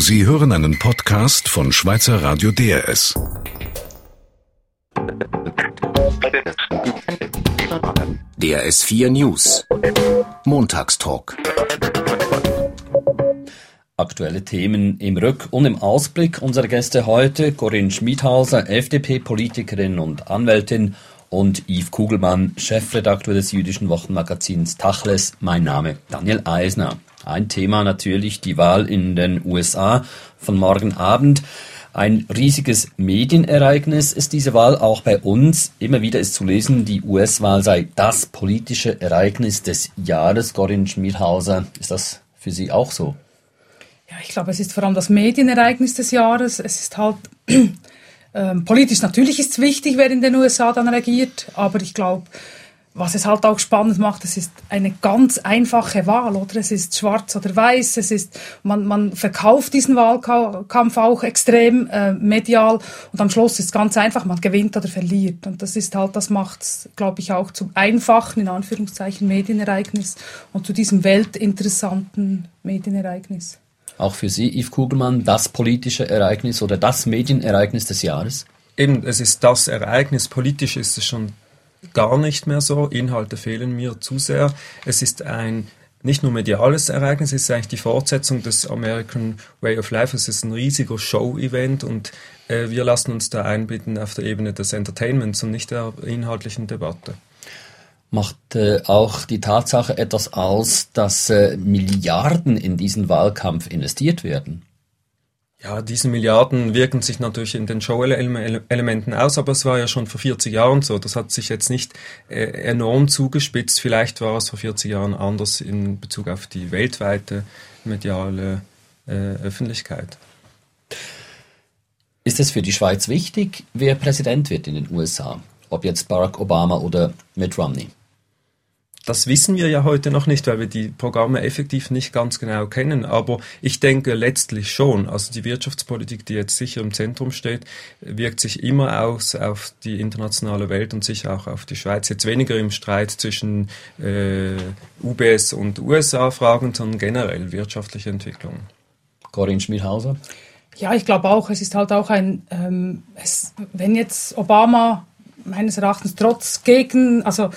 Sie hören einen Podcast von Schweizer Radio DRS. DRS 4 News. Montagstalk. Aktuelle Themen im Rück- und im Ausblick unserer Gäste heute Corinne Schmidhauser, FDP-Politikerin und Anwältin und Yves Kugelmann, Chefredakteur des jüdischen Wochenmagazins Tachles. Mein Name Daniel Eisner. Ein Thema natürlich die Wahl in den USA von morgen Abend. Ein riesiges Medienereignis ist diese Wahl auch bei uns. Immer wieder ist zu lesen, die US-Wahl sei das politische Ereignis des Jahres. Corinne Schmidhauser, ist das für Sie auch so? Ja, ich glaube, es ist vor allem das Medienereignis des Jahres. Es ist halt ähm, politisch natürlich ist es wichtig, wer in den USA dann regiert, aber ich glaube, was es halt auch spannend macht, es ist eine ganz einfache Wahl, oder? Es ist schwarz oder weiß, es ist, man, man verkauft diesen Wahlkampf auch extrem äh, medial und am Schluss ist es ganz einfach, man gewinnt oder verliert. Und das ist halt, das macht es, glaube ich, auch zum einfachen, in Anführungszeichen, Medienereignis und zu diesem weltinteressanten Medienereignis. Auch für Sie, Yves Kugelmann, das politische Ereignis oder das Medienereignis des Jahres? Eben, es ist das Ereignis. Politisch ist es schon gar nicht mehr so. Inhalte fehlen mir zu sehr. Es ist ein nicht nur mediales Ereignis, es ist eigentlich die Fortsetzung des American Way of Life. Es ist ein riesiger Show-Event und äh, wir lassen uns da einbinden auf der Ebene des Entertainments und nicht der inhaltlichen Debatte. Macht äh, auch die Tatsache etwas aus, dass äh, Milliarden in diesen Wahlkampf investiert werden? Ja, diese Milliarden wirken sich natürlich in den Show-Elementen aus, aber es war ja schon vor 40 Jahren so. Das hat sich jetzt nicht äh, enorm zugespitzt. Vielleicht war es vor 40 Jahren anders in Bezug auf die weltweite mediale äh, Öffentlichkeit. Ist es für die Schweiz wichtig, wer Präsident wird in den USA? Ob jetzt Barack Obama oder Mitt Romney? Das wissen wir ja heute noch nicht, weil wir die Programme effektiv nicht ganz genau kennen. Aber ich denke letztlich schon. Also die Wirtschaftspolitik, die jetzt sicher im Zentrum steht, wirkt sich immer aus auf die internationale Welt und sicher auch auf die Schweiz. Jetzt weniger im Streit zwischen äh, UBS und USA-Fragen, sondern generell wirtschaftliche Entwicklungen. Corinne Schmidhauser? Ja, ich glaube auch, es ist halt auch ein, ähm, es, wenn jetzt Obama meines Erachtens trotz gegen, also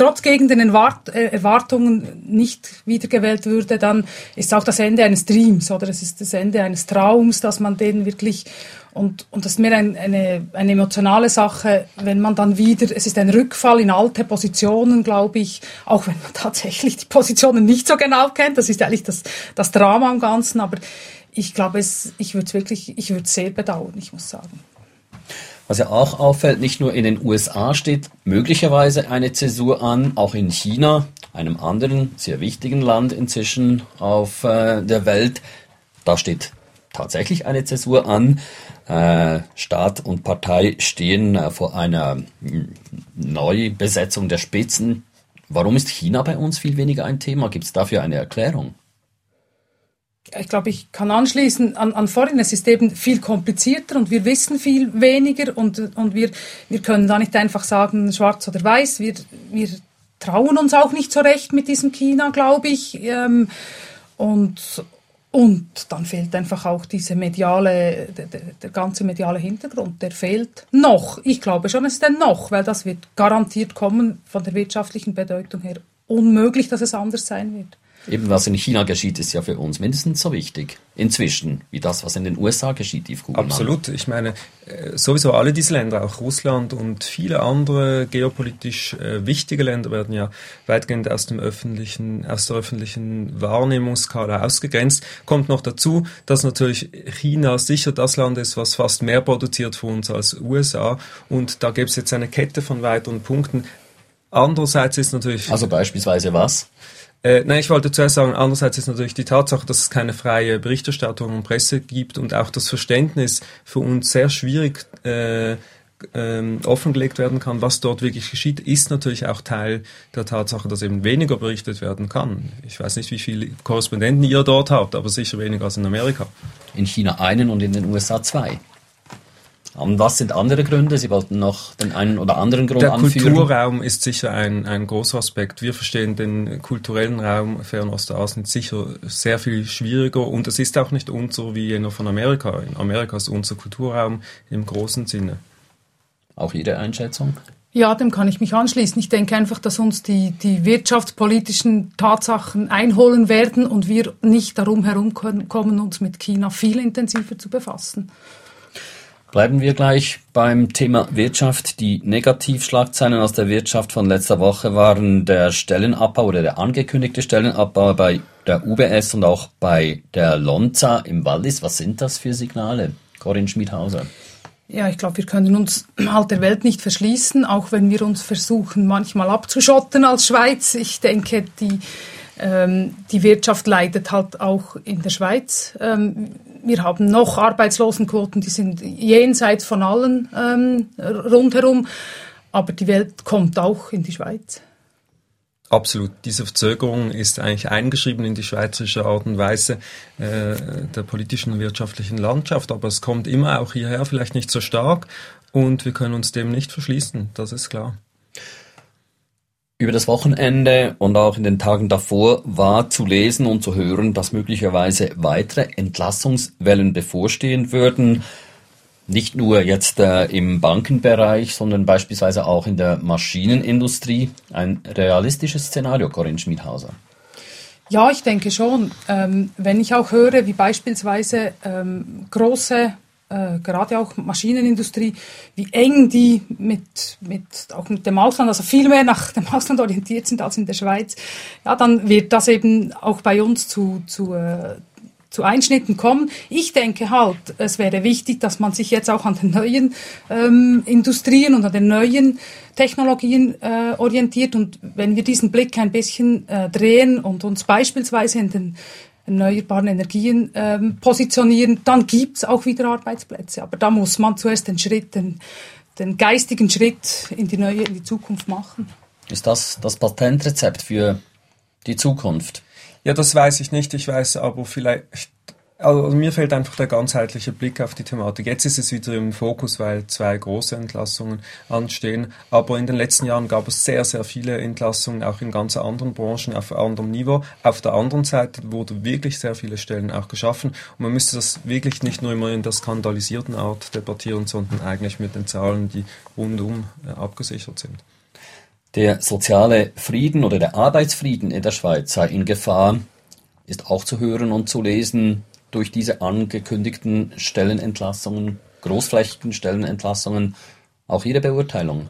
trotz gegen den äh, Erwartungen nicht wiedergewählt würde, dann ist auch das Ende eines Dreams oder es ist das Ende eines Traums, dass man den wirklich und, und das ist mehr ein, eine, eine emotionale Sache, wenn man dann wieder, es ist ein Rückfall in alte Positionen, glaube ich, auch wenn man tatsächlich die Positionen nicht so genau kennt, das ist eigentlich das, das Drama am Ganzen, aber ich glaube, es, ich würde es wirklich, ich würde es sehr bedauern, ich muss sagen. Was ja auch auffällt, nicht nur in den USA steht möglicherweise eine Zäsur an, auch in China, einem anderen sehr wichtigen Land inzwischen auf äh, der Welt. Da steht tatsächlich eine Zäsur an. Äh, Staat und Partei stehen äh, vor einer Neubesetzung der Spitzen. Warum ist China bei uns viel weniger ein Thema? Gibt es dafür eine Erklärung? Ich glaube, ich kann anschließen an, an vorhin, es ist eben viel komplizierter und wir wissen viel weniger und, und wir, wir können da nicht einfach sagen, schwarz oder weiß. Wir, wir trauen uns auch nicht so recht mit diesem China, glaube ich. Ähm, und, und dann fehlt einfach auch diese mediale, der, der, ganze mediale Hintergrund, der fehlt noch. Ich glaube schon, es ist ein noch, weil das wird garantiert kommen von der wirtschaftlichen Bedeutung her. Unmöglich, dass es anders sein wird. Eben was in China geschieht, ist ja für uns mindestens so wichtig. Inzwischen, wie das, was in den USA geschieht, Yves Kugelmann. Absolut. Ich meine, äh, sowieso alle diese Länder, auch Russland und viele andere geopolitisch äh, wichtige Länder werden ja weitgehend aus dem öffentlichen, aus der öffentlichen Wahrnehmungsskala ausgegrenzt. Kommt noch dazu, dass natürlich China sicher das Land ist, was fast mehr produziert für uns als USA. Und da gibt es jetzt eine Kette von weiteren Punkten. Andererseits ist natürlich. Also beispielsweise was? Äh, nein, ich wollte zuerst sagen, andererseits ist natürlich die Tatsache, dass es keine freie Berichterstattung und Presse gibt und auch das Verständnis für uns sehr schwierig äh, ähm, offengelegt werden kann, was dort wirklich geschieht, ist natürlich auch Teil der Tatsache, dass eben weniger berichtet werden kann. Ich weiß nicht, wie viele Korrespondenten ihr dort habt, aber sicher weniger als in Amerika. In China einen und in den USA zwei. Und was sind andere Gründe? Sie wollten noch den einen oder anderen Grund Der anführen. Kulturraum ist sicher ein, ein großer Aspekt. Wir verstehen den kulturellen Raum Fernostasien sicher sehr viel schwieriger und es ist auch nicht unser wie jener von Amerika. In Amerika ist unser Kulturraum im großen Sinne. Auch Ihre Einschätzung? Ja, dem kann ich mich anschließen. Ich denke einfach, dass uns die, die wirtschaftspolitischen Tatsachen einholen werden und wir nicht darum herumkommen, uns mit China viel intensiver zu befassen. Bleiben wir gleich beim Thema Wirtschaft. Die Negativschlagzeilen aus der Wirtschaft von letzter Woche waren der Stellenabbau oder der angekündigte Stellenabbau bei der UBS und auch bei der Lonza im Wallis. Was sind das für Signale? Corinne Schmidhauser. Ja, ich glaube, wir können uns halt der Welt nicht verschließen, auch wenn wir uns versuchen, manchmal abzuschotten als Schweiz. Ich denke, die, ähm, die Wirtschaft leidet halt auch in der Schweiz. Ähm, wir haben noch Arbeitslosenquoten, die sind jenseits von allen ähm, rundherum, aber die Welt kommt auch in die Schweiz. Absolut. Diese Verzögerung ist eigentlich eingeschrieben in die schweizerische Art und Weise äh, der politischen und wirtschaftlichen Landschaft, aber es kommt immer auch hierher, vielleicht nicht so stark und wir können uns dem nicht verschließen, das ist klar. Über das Wochenende und auch in den Tagen davor war zu lesen und zu hören, dass möglicherweise weitere Entlassungswellen bevorstehen würden. Nicht nur jetzt äh, im Bankenbereich, sondern beispielsweise auch in der Maschinenindustrie. Ein realistisches Szenario, Corinne Schmidhauser. Ja, ich denke schon. Ähm, wenn ich auch höre, wie beispielsweise ähm, große äh, gerade auch Maschinenindustrie, wie eng die mit, mit, auch mit dem Ausland, also viel mehr nach dem Ausland orientiert sind als in der Schweiz, ja, dann wird das eben auch bei uns zu, zu, äh, zu Einschnitten kommen. Ich denke halt, es wäre wichtig, dass man sich jetzt auch an den neuen ähm, Industrien und an den neuen Technologien äh, orientiert. Und wenn wir diesen Blick ein bisschen äh, drehen und uns beispielsweise in den erneuerbaren Energien ähm, positionieren, dann gibt es auch wieder Arbeitsplätze. Aber da muss man zuerst den Schritt, den, den geistigen Schritt in die neue, in die Zukunft machen. Ist das das Patentrezept für die Zukunft? Ja, das weiß ich nicht. Ich weiß aber vielleicht also mir fällt einfach der ganzheitliche Blick auf die Thematik. Jetzt ist es wieder im Fokus, weil zwei große Entlassungen anstehen. Aber in den letzten Jahren gab es sehr, sehr viele Entlassungen, auch in ganz anderen Branchen, auf anderem Niveau. Auf der anderen Seite wurde wirklich sehr viele Stellen auch geschaffen. Und man müsste das wirklich nicht nur immer in der skandalisierten Art debattieren, sondern eigentlich mit den Zahlen, die rundum äh, abgesichert sind. Der soziale Frieden oder der Arbeitsfrieden in der Schweiz sei in Gefahr, ist auch zu hören und zu lesen durch diese angekündigten Stellenentlassungen, großflächigen Stellenentlassungen, auch Ihre Beurteilung?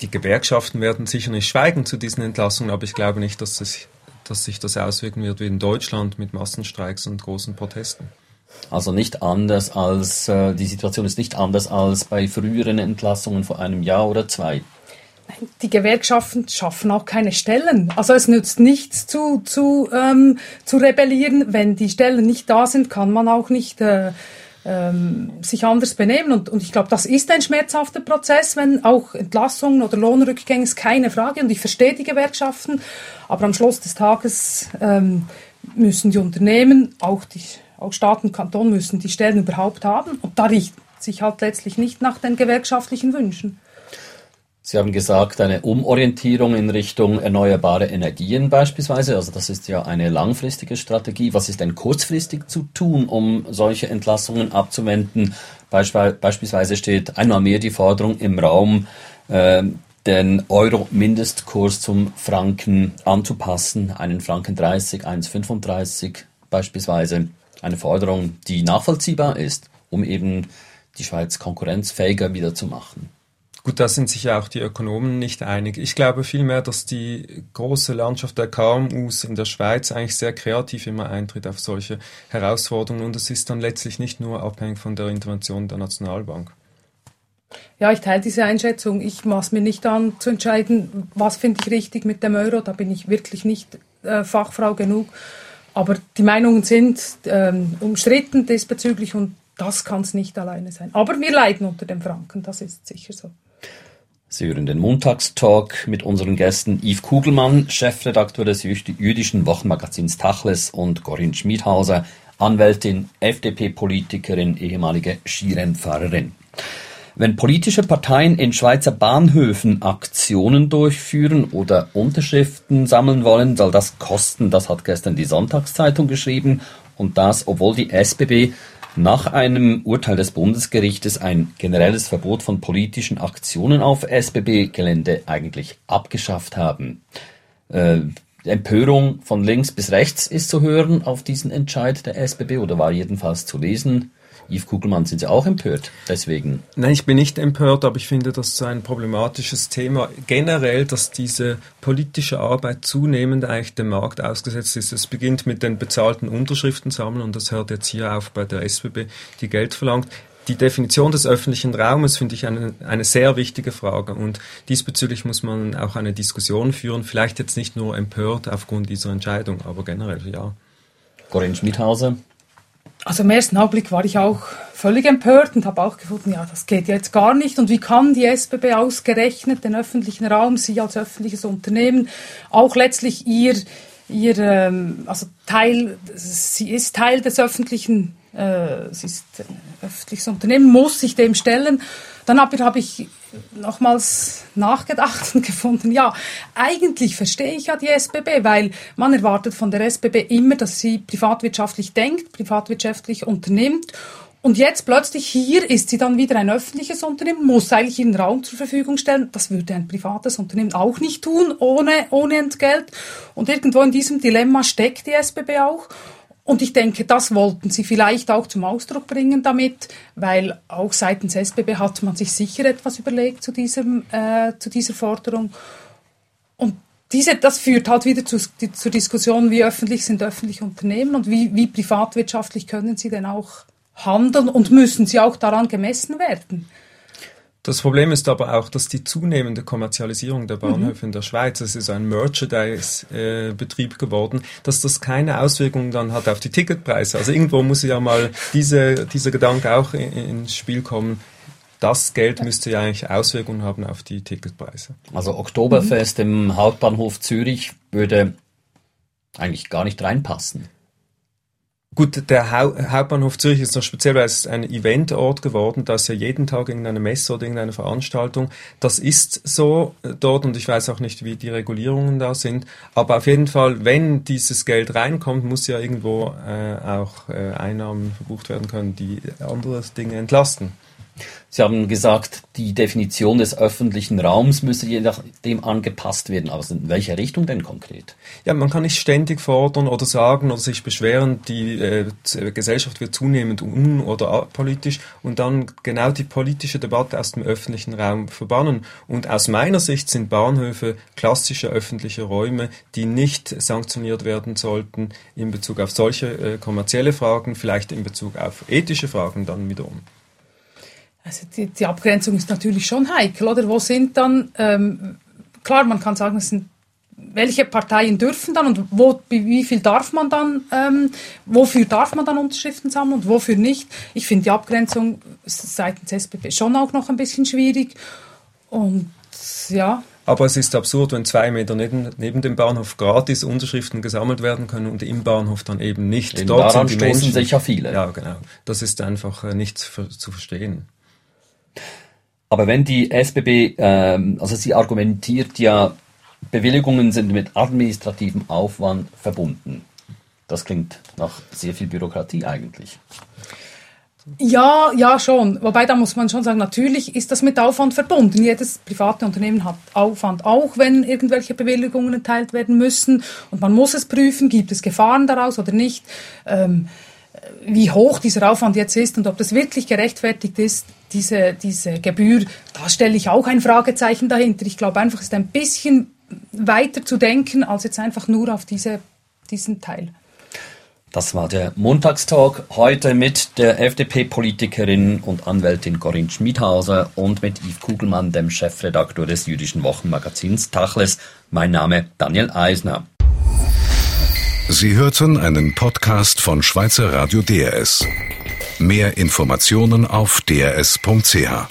Die Gewerkschaften werden sicher nicht schweigen zu diesen Entlassungen, aber ich glaube nicht, dass, es, dass sich das auswirken wird wie in Deutschland mit Massenstreiks und großen Protesten. Also nicht anders als, äh, die Situation ist nicht anders als bei früheren Entlassungen vor einem Jahr oder zwei die Gewerkschaften schaffen auch keine Stellen. Also es nützt nichts zu, zu, ähm, zu rebellieren. Wenn die Stellen nicht da sind, kann man auch nicht äh, ähm, sich anders benehmen. Und, und ich glaube, das ist ein schmerzhafter Prozess, wenn auch Entlassungen oder Lohnrückgänge ist keine Frage. Und ich verstehe die Gewerkschaften. Aber am Schluss des Tages ähm, müssen die Unternehmen, auch, die, auch Staat und Kanton müssen die Stellen überhaupt haben. Und da riecht sich halt letztlich nicht nach den gewerkschaftlichen Wünschen. Sie haben gesagt, eine Umorientierung in Richtung erneuerbare Energien beispielsweise. Also das ist ja eine langfristige Strategie. Was ist denn kurzfristig zu tun, um solche Entlassungen abzuwenden? beispielsweise steht einmal mehr die Forderung im Raum, äh, den Euro-Mindestkurs zum Franken anzupassen. Einen Franken 30, 1,35 beispielsweise. Eine Forderung, die nachvollziehbar ist, um eben die Schweiz konkurrenzfähiger wieder zu machen. Gut, da sind sich ja auch die Ökonomen nicht einig. Ich glaube vielmehr, dass die große Landschaft der KMUs in der Schweiz eigentlich sehr kreativ immer eintritt auf solche Herausforderungen und es ist dann letztlich nicht nur abhängig von der Intervention der Nationalbank. Ja, ich teile diese Einschätzung. Ich maß mir nicht an zu entscheiden, was finde ich richtig mit dem Euro. Da bin ich wirklich nicht äh, Fachfrau genug. Aber die Meinungen sind ähm, umstritten diesbezüglich und das kann es nicht alleine sein. Aber wir leiden unter dem Franken, das ist sicher so. Sie hören den Montagstalk mit unseren Gästen Yves Kugelmann, Chefredakteur des jüdischen Wochenmagazins Tachles und Corinne Schmidhauser, Anwältin, FDP-Politikerin, ehemalige Skirennfahrerin. Wenn politische Parteien in Schweizer Bahnhöfen Aktionen durchführen oder Unterschriften sammeln wollen, soll das kosten. Das hat gestern die Sonntagszeitung geschrieben. Und das, obwohl die SBB nach einem Urteil des Bundesgerichtes ein generelles Verbot von politischen Aktionen auf SBB-Gelände eigentlich abgeschafft haben. Äh, Empörung von links bis rechts ist zu hören auf diesen Entscheid der SBB oder war jedenfalls zu lesen. Yves Kugelmann, sind Sie auch empört deswegen? Nein, ich bin nicht empört, aber ich finde das ein problematisches Thema. Generell, dass diese politische Arbeit zunehmend eigentlich dem Markt ausgesetzt ist. Es beginnt mit den bezahlten Unterschriften sammeln und das hört jetzt hier auf bei der SBB, die Geld verlangt die Definition des öffentlichen Raumes finde ich eine, eine sehr wichtige Frage und diesbezüglich muss man auch eine Diskussion führen, vielleicht jetzt nicht nur empört aufgrund dieser Entscheidung, aber generell ja. Corinne Schmidhauser, also im ersten Augenblick war ich auch völlig empört und habe auch gefunden, ja, das geht jetzt gar nicht. Und wie kann die SBB ausgerechnet den öffentlichen Raum, sie als öffentliches Unternehmen, auch letztlich ihr, ihr ähm, also Teil, sie ist Teil des öffentlichen, äh, sie ist ein öffentliches Unternehmen, muss sich dem stellen. Dann habe hab ich nochmals nachgedacht und gefunden, ja, eigentlich verstehe ich ja die SBB, weil man erwartet von der SBB immer, dass sie privatwirtschaftlich denkt, privatwirtschaftlich unternimmt. Und jetzt plötzlich hier ist sie dann wieder ein öffentliches Unternehmen, muss eigentlich ihren Raum zur Verfügung stellen. Das würde ein privates Unternehmen auch nicht tun, ohne, ohne Entgelt. Und irgendwo in diesem Dilemma steckt die SBB auch. Und ich denke, das wollten sie vielleicht auch zum Ausdruck bringen damit, weil auch seitens SBB hat man sich sicher etwas überlegt zu, diesem, äh, zu dieser Forderung. Und diese, das führt halt wieder zu, die, zur Diskussion, wie öffentlich sind öffentliche Unternehmen und wie, wie privatwirtschaftlich können sie denn auch handeln und müssen sie auch daran gemessen werden. Das Problem ist aber auch, dass die zunehmende Kommerzialisierung der Bahnhöfe mhm. in der Schweiz, es ist ein Merchandise-Betrieb geworden, dass das keine Auswirkungen dann hat auf die Ticketpreise. Also irgendwo muss ja mal diese, dieser Gedanke auch in, ins Spiel kommen. Das Geld müsste ja eigentlich Auswirkungen haben auf die Ticketpreise. Also Oktoberfest mhm. im Hauptbahnhof Zürich würde eigentlich gar nicht reinpassen. Gut, der Hauptbahnhof Zürich ist noch speziell, weil es ein Eventort geworden, da ist ja jeden Tag irgendeine Messe oder irgendeine Veranstaltung. Das ist so äh, dort und ich weiß auch nicht, wie die Regulierungen da sind. Aber auf jeden Fall, wenn dieses Geld reinkommt, muss ja irgendwo äh, auch äh, Einnahmen verbucht werden können, die andere Dinge entlasten. Sie haben gesagt, die Definition des öffentlichen Raums müsse je nachdem angepasst werden. Aber in welche Richtung denn konkret? Ja, man kann nicht ständig fordern oder sagen oder sich beschweren, die äh, Gesellschaft wird zunehmend un- oder apolitisch und dann genau die politische Debatte aus dem öffentlichen Raum verbannen. Und aus meiner Sicht sind Bahnhöfe klassische öffentliche Räume, die nicht sanktioniert werden sollten in Bezug auf solche äh, kommerzielle Fragen, vielleicht in Bezug auf ethische Fragen dann wiederum. Also die, die, Abgrenzung ist natürlich schon heikel, oder? Wo sind dann, ähm, klar, man kann sagen, es sind, welche Parteien dürfen dann und wo, wie viel darf man dann, ähm, wofür darf man dann Unterschriften sammeln und wofür nicht? Ich finde die Abgrenzung seitens SPP schon auch noch ein bisschen schwierig und ja. Aber es ist absurd, wenn zwei Meter neben, neben dem Bahnhof gratis Unterschriften gesammelt werden können und im Bahnhof dann eben nicht. Denn Dort sind die Menschen sich ja viele. Ja, genau. Das ist einfach äh, nicht zu verstehen. Aber wenn die SBB, ähm, also sie argumentiert ja, Bewilligungen sind mit administrativem Aufwand verbunden. Das klingt nach sehr viel Bürokratie eigentlich. Ja, ja, schon. Wobei da muss man schon sagen, natürlich ist das mit Aufwand verbunden. Jedes private Unternehmen hat Aufwand, auch wenn irgendwelche Bewilligungen erteilt werden müssen. Und man muss es prüfen, gibt es Gefahren daraus oder nicht. Ähm, wie hoch dieser Aufwand jetzt ist und ob das wirklich gerechtfertigt ist, diese, diese Gebühr, da stelle ich auch ein Fragezeichen dahinter. Ich glaube einfach, es ist ein bisschen weiter zu denken, als jetzt einfach nur auf diese, diesen Teil. Das war der Montagstalk heute mit der FDP-Politikerin und Anwältin Corinne Schmidhauser und mit Yves Kugelmann, dem Chefredakteur des jüdischen Wochenmagazins Tachles. Mein Name Daniel Eisner. Sie hörten einen Podcast von Schweizer Radio DRS. Mehr Informationen auf drs.ch.